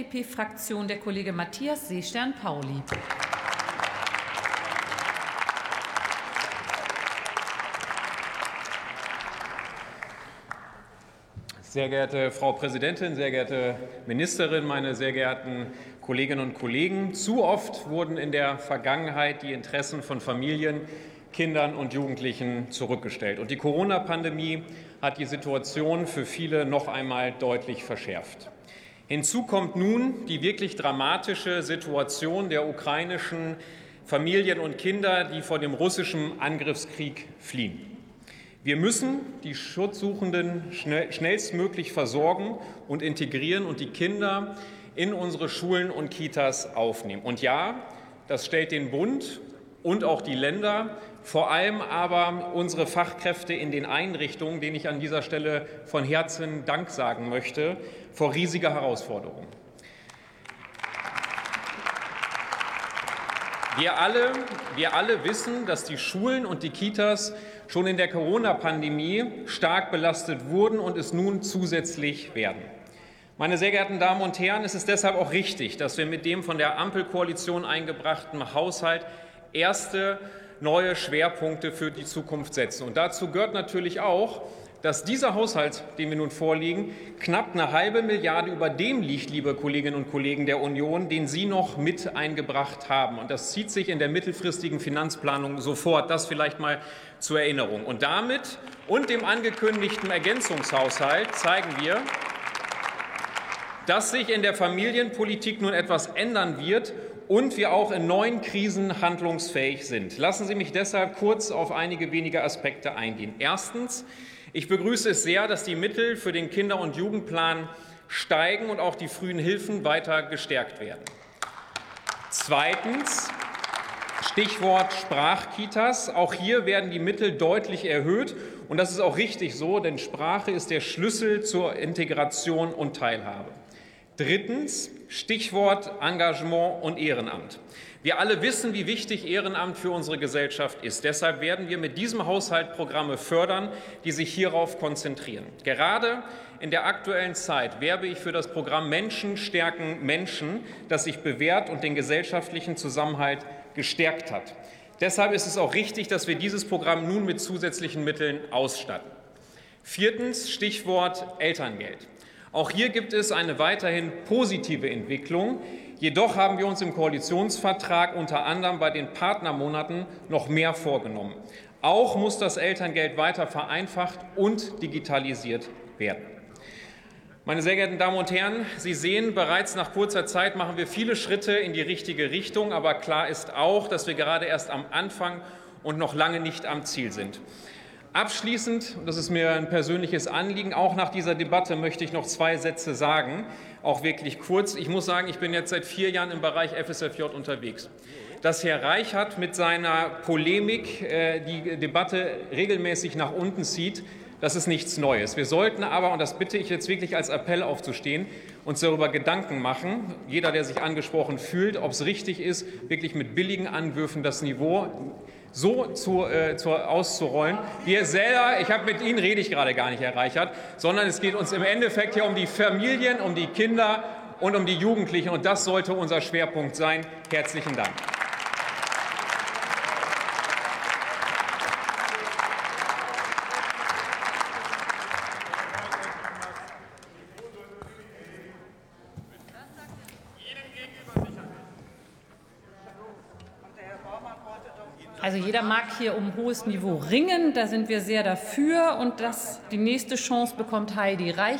FDP-Fraktion der Kollege Matthias Seestern-Pauli. Sehr geehrte Frau Präsidentin, sehr geehrte Ministerin, meine sehr geehrten Kolleginnen und Kollegen! Zu oft wurden in der Vergangenheit die Interessen von Familien, Kindern und Jugendlichen zurückgestellt. Und die Corona-Pandemie hat die Situation für viele noch einmal deutlich verschärft. Hinzu kommt nun die wirklich dramatische Situation der ukrainischen Familien und Kinder, die vor dem russischen Angriffskrieg fliehen. Wir müssen die Schutzsuchenden schnellstmöglich versorgen und integrieren und die Kinder in unsere Schulen und Kitas aufnehmen. Und ja, das stellt den Bund und auch die Länder, vor allem aber unsere Fachkräfte in den Einrichtungen, denen ich an dieser Stelle von Herzen Dank sagen möchte, vor riesige Herausforderungen. Wir alle, wir alle wissen, dass die Schulen und die Kitas schon in der Corona-Pandemie stark belastet wurden und es nun zusätzlich werden. Meine sehr geehrten Damen und Herren, es ist deshalb auch richtig, dass wir mit dem von der Ampelkoalition eingebrachten Haushalt erste neue Schwerpunkte für die Zukunft setzen. Und dazu gehört natürlich auch, dass dieser Haushalt, den wir nun vorlegen, knapp eine halbe Milliarde über dem liegt, liebe Kolleginnen und Kollegen der Union, den Sie noch mit eingebracht haben. Und das zieht sich in der mittelfristigen Finanzplanung sofort. Das vielleicht mal zur Erinnerung. Und damit und dem angekündigten Ergänzungshaushalt zeigen wir, dass sich in der Familienpolitik nun etwas ändern wird und wir auch in neuen Krisen handlungsfähig sind. Lassen Sie mich deshalb kurz auf einige wenige Aspekte eingehen. Erstens ich begrüße es sehr, dass die Mittel für den Kinder- und Jugendplan steigen und auch die frühen Hilfen weiter gestärkt werden. Zweitens Stichwort Sprachkitas. Auch hier werden die Mittel deutlich erhöht. Und das ist auch richtig so, denn Sprache ist der Schlüssel zur Integration und Teilhabe. Drittens Stichwort Engagement und Ehrenamt. Wir alle wissen, wie wichtig Ehrenamt für unsere Gesellschaft ist. Deshalb werden wir mit diesem Haushalt Programme fördern, die sich hierauf konzentrieren. Gerade in der aktuellen Zeit werbe ich für das Programm Menschen stärken Menschen, das sich bewährt und den gesellschaftlichen Zusammenhalt gestärkt hat. Deshalb ist es auch richtig, dass wir dieses Programm nun mit zusätzlichen Mitteln ausstatten. Viertens Stichwort Elterngeld. Auch hier gibt es eine weiterhin positive Entwicklung. Jedoch haben wir uns im Koalitionsvertrag unter anderem bei den Partnermonaten noch mehr vorgenommen. Auch muss das Elterngeld weiter vereinfacht und digitalisiert werden. Meine sehr geehrten Damen und Herren, Sie sehen, bereits nach kurzer Zeit machen wir viele Schritte in die richtige Richtung. Aber klar ist auch, dass wir gerade erst am Anfang und noch lange nicht am Ziel sind. Abschließend, und das ist mir ein persönliches Anliegen, auch nach dieser Debatte möchte ich noch zwei Sätze sagen, auch wirklich kurz. Ich muss sagen, ich bin jetzt seit vier Jahren im Bereich FSFJ unterwegs. Dass Herr Reichert mit seiner Polemik äh, die Debatte regelmäßig nach unten zieht, das ist nichts Neues. Wir sollten aber, und das bitte ich jetzt wirklich als Appell aufzustehen, uns darüber Gedanken machen, jeder, der sich angesprochen fühlt, ob es richtig ist, wirklich mit billigen Anwürfen das Niveau so zu, äh, zu, auszurollen. Wir selber, ich habe mit Ihnen rede ich gerade gar nicht, Herr sondern es geht uns im Endeffekt hier um die Familien, um die Kinder und um die Jugendlichen. Und das sollte unser Schwerpunkt sein. Herzlichen Dank. Also jeder mag hier um hohes Niveau ringen, da sind wir sehr dafür. Und das, die nächste Chance bekommt Heidi Reich.